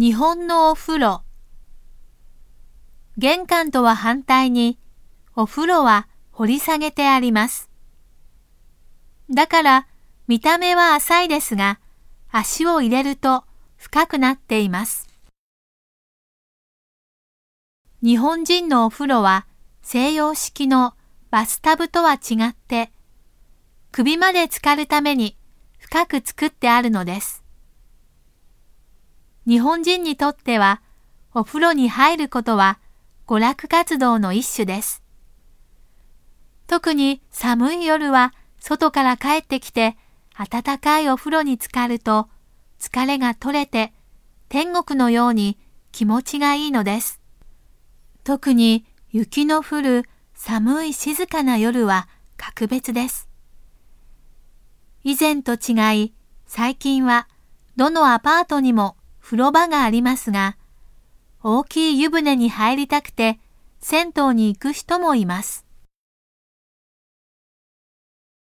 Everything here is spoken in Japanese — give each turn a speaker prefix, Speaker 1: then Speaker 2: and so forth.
Speaker 1: 日本のお風呂。玄関とは反対に、お風呂は掘り下げてあります。だから、見た目は浅いですが、足を入れると深くなっています。日本人のお風呂は西洋式のバスタブとは違って、首まで浸かるために深く作ってあるのです。日本人にとっては、お風呂に入ることは娯楽活動の一種です。特に寒い夜は外から帰ってきて暖かいお風呂に浸かると疲れが取れて天国のように気持ちがいいのです。特に雪の降る寒い静かな夜は格別です。以前と違い最近はどのアパートにも風呂場がありますが、大きい湯船に入りたくて銭湯に行く人もいます。